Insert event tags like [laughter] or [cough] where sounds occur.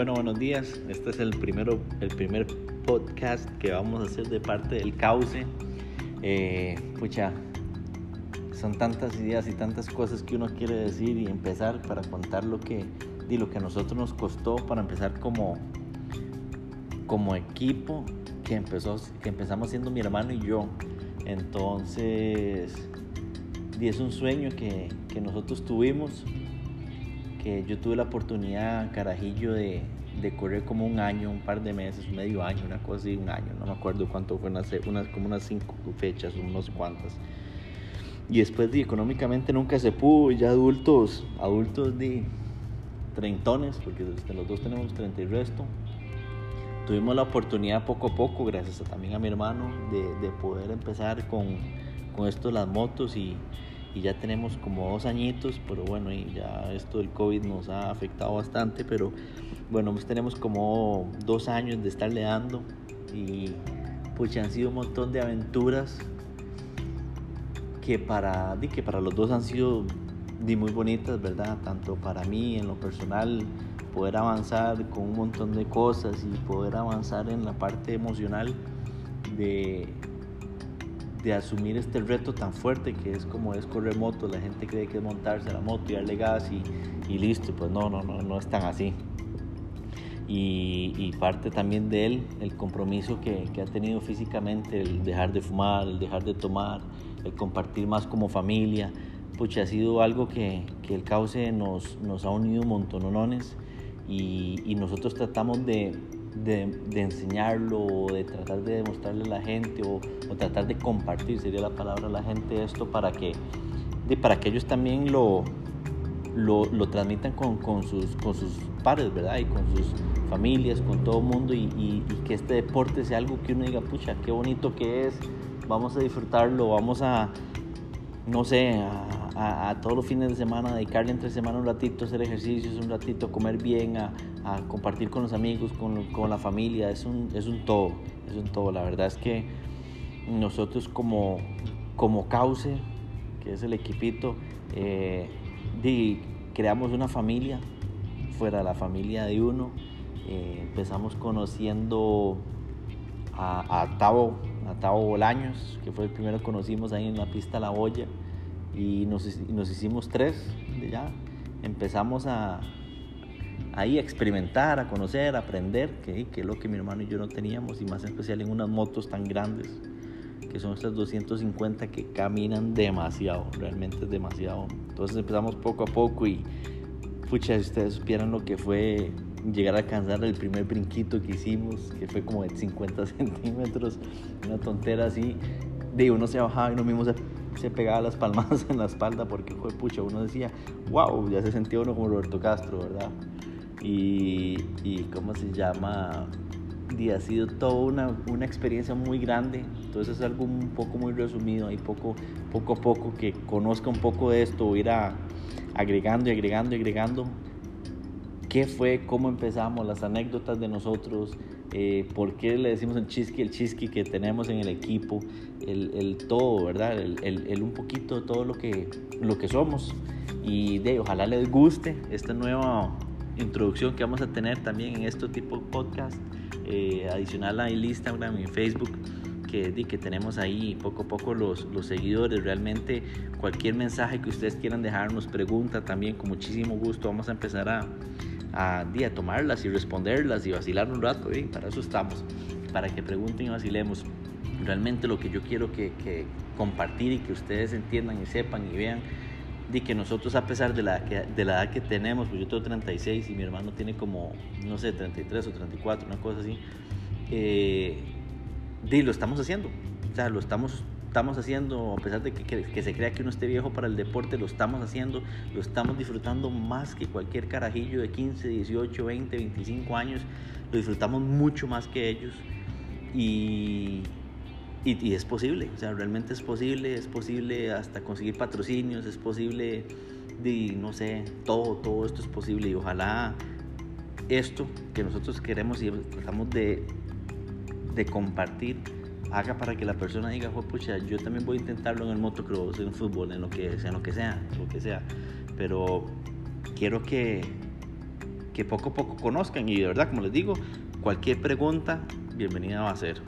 Bueno, buenos días. Este es el, primero, el primer podcast que vamos a hacer de parte del Cauce. Eh, pucha, son tantas ideas y tantas cosas que uno quiere decir y empezar para contar lo que, y lo que a nosotros nos costó para empezar como, como equipo que, empezó, que empezamos siendo mi hermano y yo. Entonces, y es un sueño que, que nosotros tuvimos que yo tuve la oportunidad, carajillo, de, de, correr como un año, un par de meses, medio año, una cosa así, un año, no me acuerdo cuánto fue, unas, unas, como unas cinco fechas, unos cuantas. Y después de económicamente nunca se pudo, ya adultos, adultos de treintones, porque los dos tenemos treinta y resto, tuvimos la oportunidad poco a poco, gracias también a mi hermano, de, de poder empezar con, con esto las motos y, y ya tenemos como dos añitos, pero bueno, y ya esto del COVID nos ha afectado bastante, pero bueno, pues tenemos como dos años de estarle dando y pues han sido un montón de aventuras que para, que para los dos han sido muy bonitas, ¿verdad? Tanto para mí en lo personal, poder avanzar con un montón de cosas y poder avanzar en la parte emocional de, de asumir este reto tan fuerte que es como es correr moto. La gente cree que es montarse la moto y darle gas y, y listo. Pues no, no, no, no es tan así. Y, y parte también de él el compromiso que, que, ha tenido físicamente, el dejar de fumar, el dejar de tomar, el compartir más como familia. Pues ha sido algo que, que el cauce nos, nos ha unido montonones y, y nosotros tratamos de, de, de, enseñarlo o de tratar de demostrarle a la gente o, tratar de compartir, sería la palabra a la gente esto para que, de, para que ellos también lo, lo, lo transmitan con, con, sus, con sus pares, ¿verdad? Y con sus familias, con todo el mundo y, y, y, que este deporte sea algo que uno diga, pucha, qué bonito que es, vamos a disfrutarlo, vamos a, no sé, a, todos los fines de semana, dedicarle entre semana un ratito, hacer ejercicios, un ratito, comer bien, a, compartir con los amigos, con, con, la familia, es un, es un todo, es un todo. La verdad es que nosotros como, como Cauce, que es el equipito, eh, di, creamos una familia fuera de la familia de uno. Eh, empezamos conociendo a, a, Tavo, a Tavo Bolaños, que fue el primero que conocimos ahí en la pista La Boya, y nos, nos hicimos tres ya. Empezamos a, ahí experimentar, a conocer, a aprender, que, que es lo que mi hermano y yo no teníamos, y más en especial en unas motos tan grandes, que son estas 250 que caminan demasiado, realmente es demasiado. Entonces empezamos poco a poco y, pucha, si ustedes supieran lo que fue llegar a alcanzar el primer brinquito que hicimos, que fue como de 50 [laughs] centímetros, una tontera así, de uno se bajaba y uno mismo se, se pegaba las palmadas [laughs] en la espalda porque fue pucha, uno decía, wow, ya se sentía uno como Roberto Castro, ¿verdad? y, y ¿cómo se llama? Y ha sido toda una, una, experiencia muy grande, entonces es algo un poco muy resumido, y poco, poco a poco que conozca un poco de esto, ir agregando y agregando y agregando qué fue, cómo empezamos, las anécdotas de nosotros, eh, por qué le decimos el chisqui, el chisqui que tenemos en el equipo, el, el todo, ¿verdad? El, el, el, un poquito de todo lo que, lo que somos. Y de, ojalá les guste esta nueva introducción que vamos a tener también en este tipo de podcast, eh, adicional a Instagram y Facebook, que, que tenemos ahí poco a poco los, los seguidores. Realmente cualquier mensaje que ustedes quieran dejarnos, pregunta también, con muchísimo gusto vamos a empezar a, a, a tomarlas y responderlas y vacilar un rato, ¿eh? para eso estamos, para que pregunten y vacilemos. Realmente lo que yo quiero que, que compartir y que ustedes entiendan y sepan y vean de que nosotros a pesar de la, de la edad que tenemos, pues yo tengo 36 y mi hermano tiene como, no sé, 33 o 34, una cosa así, eh, lo estamos haciendo, o sea, lo estamos, estamos haciendo, a pesar de que, que, se crea que uno esté viejo para el deporte, lo estamos haciendo, lo estamos disfrutando más que cualquier carajillo de 15, 18, 20, 25 años, lo disfrutamos mucho más que ellos. Y, y, y, es posible, o sea, realmente es posible, es posible hasta conseguir patrocinios, es posible, de, no sé, todo, todo esto es posible. Y ojalá esto que nosotros queremos y tratamos de, de compartir haga para que la persona diga, oh, pucha, yo también voy a intentarlo en el motocross, en el fútbol, en lo que sea, en lo que sea, lo que sea, pero quiero que, que poco a poco conozcan y de verdad, como les digo, cualquier pregunta, bienvenida va a ser.